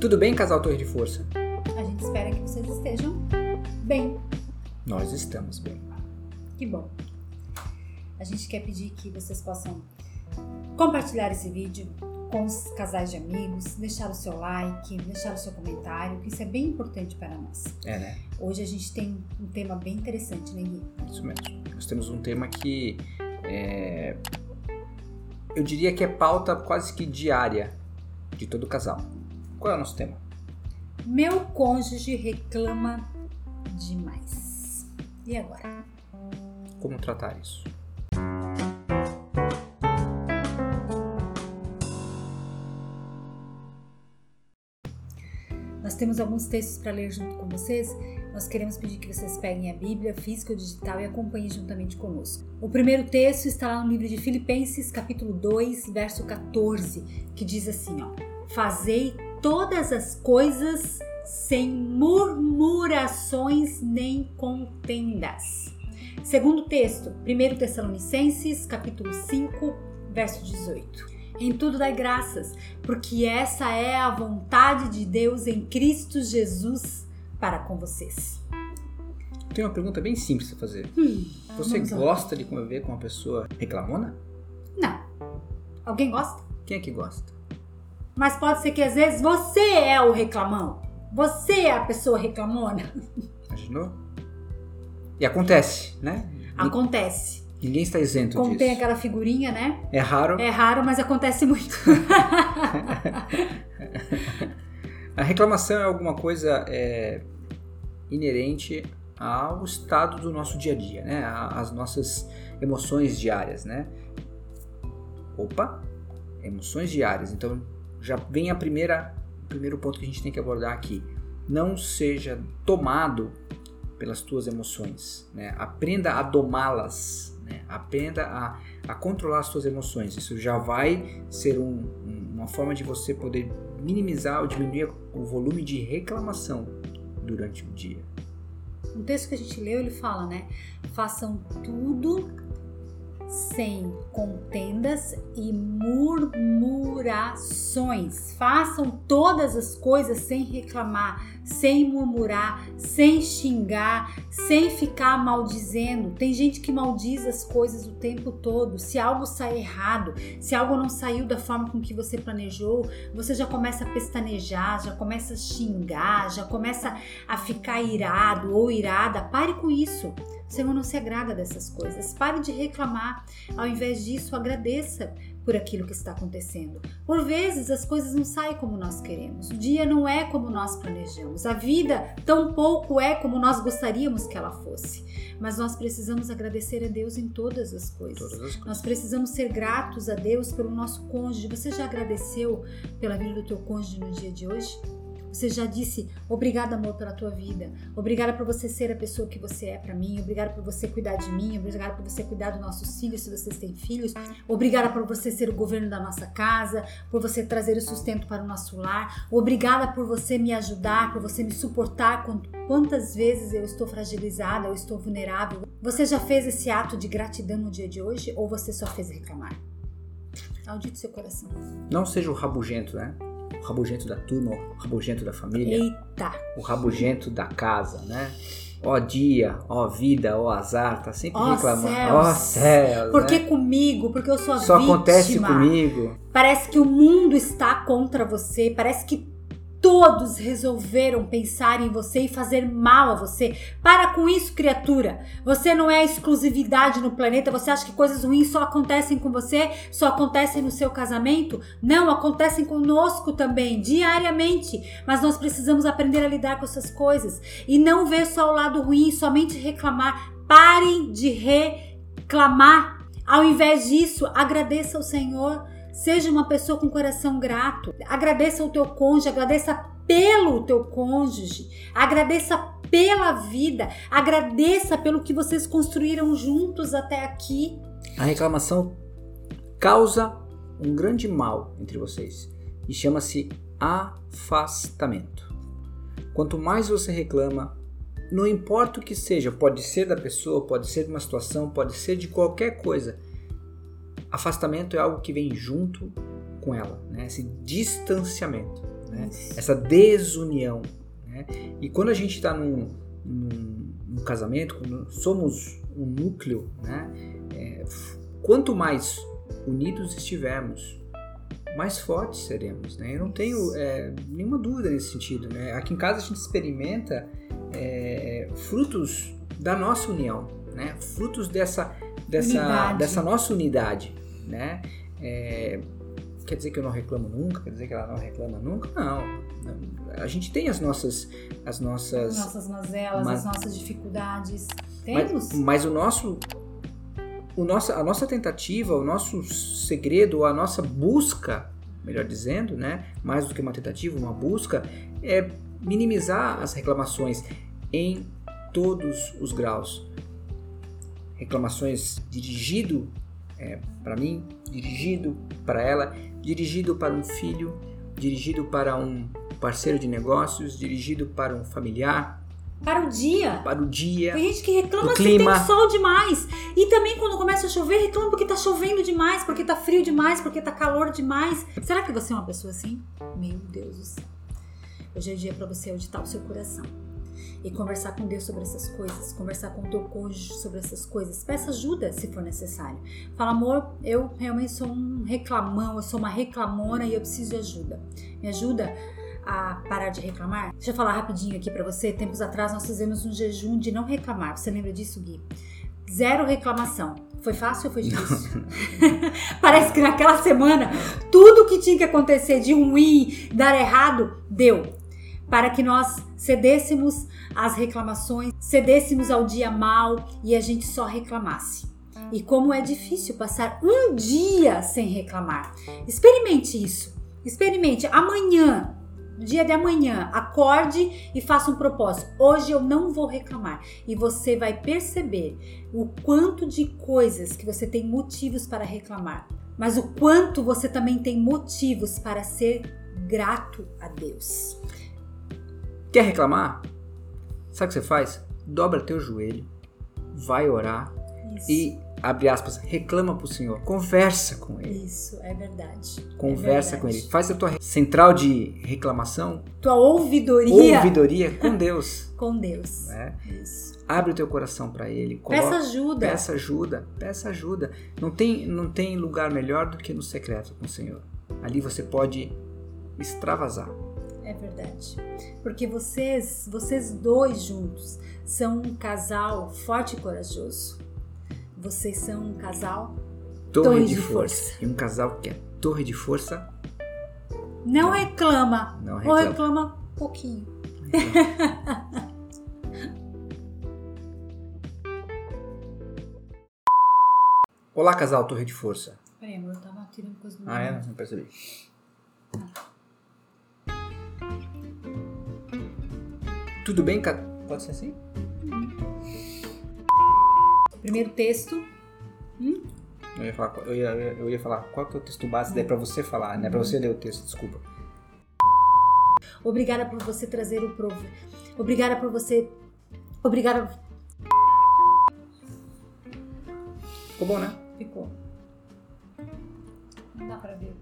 Tudo bem, casal Torre de Força? A gente espera que vocês estejam bem. Nós estamos bem. Que bom. A gente quer pedir que vocês possam compartilhar esse vídeo com os casais de amigos, deixar o seu like, deixar o seu comentário, que isso é bem importante para nós. É, né? Hoje a gente tem um tema bem interessante, né, Gui? Isso mesmo. Nós temos um tema que é, eu diria que é pauta quase que diária de todo casal. Qual é o nosso tema? Meu cônjuge reclama demais. E agora? Como tratar isso? Nós temos alguns textos para ler junto com vocês. Nós queremos pedir que vocês peguem a Bíblia física ou digital e acompanhem juntamente conosco. O primeiro texto está lá no livro de Filipenses, capítulo 2, verso 14, que diz assim, ó: Fazei todas as coisas sem murmurações nem contendas. Segundo texto, 1 Tessalonicenses, capítulo 5, verso 18. Em tudo dai graças, porque essa é a vontade de Deus em Cristo Jesus para com vocês. Tem uma pergunta bem simples a fazer. Hum, Você gosta de conviver com uma pessoa reclamona? Não. Alguém gosta? Quem é que gosta? Mas pode ser que às vezes você é o reclamão. Você é a pessoa reclamona. Imaginou? E acontece, né? Acontece. Ninguém está isento Como disso. tem aquela figurinha, né? É raro. É raro, mas acontece muito. A reclamação é alguma coisa é, inerente ao estado do nosso dia a dia, né? As nossas emoções diárias, né? Opa, emoções diárias. Então já vem a primeira, primeiro ponto que a gente tem que abordar aqui. Não seja tomado pelas tuas emoções, né? Aprenda a domá-las, né? Aprenda a, a controlar as tuas emoções. Isso já vai ser um- uma forma de você poder minimizar ou diminuir o volume de reclamação durante o dia. No texto que a gente leu, ele fala, né? Façam tudo sem contendas e murmurações. Façam todas as coisas sem reclamar, sem murmurar, sem xingar, sem ficar maldizendo. Tem gente que maldiz as coisas o tempo todo. Se algo sai errado, se algo não saiu da forma com que você planejou, você já começa a pestanejar, já começa a xingar, já começa a ficar irado ou irada. Pare com isso. O Senhor não se agrada dessas coisas. Pare de reclamar. Ao invés disso, agradeça por aquilo que está acontecendo. Por vezes as coisas não saem como nós queremos. O dia não é como nós planejamos. A vida tampouco é como nós gostaríamos que ela fosse. Mas nós precisamos agradecer a Deus em todas as coisas. Todas as coisas. Nós precisamos ser gratos a Deus pelo nosso cônjuge. Você já agradeceu pela vida do teu cônjuge no dia de hoje? Você já disse obrigada, amor, pela tua vida. Obrigada por você ser a pessoa que você é para mim. Obrigada por você cuidar de mim. Obrigada por você cuidar dos nossos filhos, se vocês têm filhos. Obrigada por você ser o governo da nossa casa, por você trazer o sustento para o nosso lar. Obrigada por você me ajudar, por você me suportar quantas vezes eu estou fragilizada, eu estou vulnerável. Você já fez esse ato de gratidão no dia de hoje ou você só fez reclamar? Audite seu coração. Não seja o rabugento, né? O rabugento da turma, o rabugento da família, Eita! o rabugento da casa, né? Ó dia, ó vida, ó azar, tá sempre Ó reclamando. céus. Ó céus, Por que né? comigo? Porque eu sou a Só vítima. acontece comigo. Parece que o mundo está contra você. Parece que todos resolveram pensar em você e fazer mal a você. Para com isso, criatura. Você não é exclusividade no planeta. Você acha que coisas ruins só acontecem com você? Só acontecem no seu casamento? Não, acontecem conosco também, diariamente. Mas nós precisamos aprender a lidar com essas coisas e não ver só o lado ruim, somente reclamar. Parem de reclamar. Ao invés disso, agradeça ao Senhor. Seja uma pessoa com coração grato. Agradeça ao teu cônjuge, agradeça pelo teu cônjuge, agradeça pela vida, agradeça pelo que vocês construíram juntos até aqui. A reclamação causa um grande mal entre vocês e chama-se afastamento. Quanto mais você reclama, não importa o que seja, pode ser da pessoa, pode ser de uma situação, pode ser de qualquer coisa. Afastamento é algo que vem junto com ela, né? esse distanciamento. né? Essa desunião. Né? E quando a gente está num, num, num casamento, quando somos um núcleo, né? É, quanto mais unidos estivermos, mais fortes seremos. Né? Eu não tenho é, nenhuma dúvida nesse sentido. Né? Aqui em casa a gente experimenta é, frutos da nossa união, né? frutos dessa, dessa, Unidade. dessa nossa unidade. Né? É, quer dizer que eu não reclamo nunca? Quer dizer que ela não reclama nunca? Não. A gente tem as nossas, as nossas, Nossas mazelas, Mas- as nossas dificuldades. mas, Temos? mas o nosso, o nosso, a nossa tentativa, o nosso segredo, a nossa busca, melhor dizendo, né, mais do que uma tentativa, uma busca, é minimizar as reclamações em todos os graus. Reclamações dirigido para mim, dirigido para ela, dirigido para um filho, dirigido para um parceiro de negócios, dirigido para um familiar, Para o dia. para o dia. Tem gente que reclama se tem sol demais. E também quando começa a chover, reclama porque tá chovendo demais, porque tá frio demais, porque tá calor demais. Será que você é uma pessoa assim? Meu Deus do céu. Hoje é dia pra você auditar o seu coração. E conversar com Deus sobre essas coisas, conversar com o teu cônjuge sobre essas coisas. Peça ajuda se for necessário. Fala, amor, eu realmente sou um reclamão, eu sou uma reclamona e eu preciso de ajuda. Me ajuda a parar de reclamar? Deixa eu falar rapidinho aqui pra você. Tempos atrás nós fizemos um jejum de não reclamar. Você lembra disso, Gui? Zero reclamação. Foi fácil ou foi difícil? Parece que naquela semana tudo que tinha que acontecer de ruim, dar errado, deu. Para que nós cedêssemos às reclamações, cedêssemos ao dia mal e a gente só reclamasse. E como é difícil passar um dia sem reclamar. Experimente isso. Experimente amanhã, no dia de amanhã, acorde e faça um propósito. Hoje eu não vou reclamar. E você vai perceber o quanto de coisas que você tem motivos para reclamar, mas o quanto você também tem motivos para ser grato a Deus. Quer reclamar? Sabe o que você faz? Dobra teu joelho, vai orar Isso. e, abre aspas, reclama pro Senhor. Conversa com Ele. Isso é verdade. Conversa É com Ele. verdade. Faz a tua central de reclamação, Tua ouvidoria ouvidoria com Deus. com Deus. né? Isso. Abre o teu coração para Ele. Peça coloca- ajuda. Peça ajuda, peça ajuda. Não tem, não tem lugar melhor do que no secreto com o Senhor. Ali você pode extravasar. É verdade. Porque vocês, vocês dois juntos, são um casal forte e corajoso. Vocês são um casal. Torre, Torre de, de força. força. E um casal que é torre de força, Não reclama. não Ou reclama. reclama pouquinho. Olá, casal Torre de Força. Peraí, amor, eu tava tirando coisa do Ah, é? Não percebi. Tudo bem? ca- Pode ser assim? Primeiro texto. Eu ia falar, eu ia, eu ia falar qual que é o texto base, daí pra você falar, não é pra você ler o texto, desculpa. Obrigada por você trazer o provo. Obrigada por você. Obrigada. Ficou bom, né? Ficou. Não dá pra ver.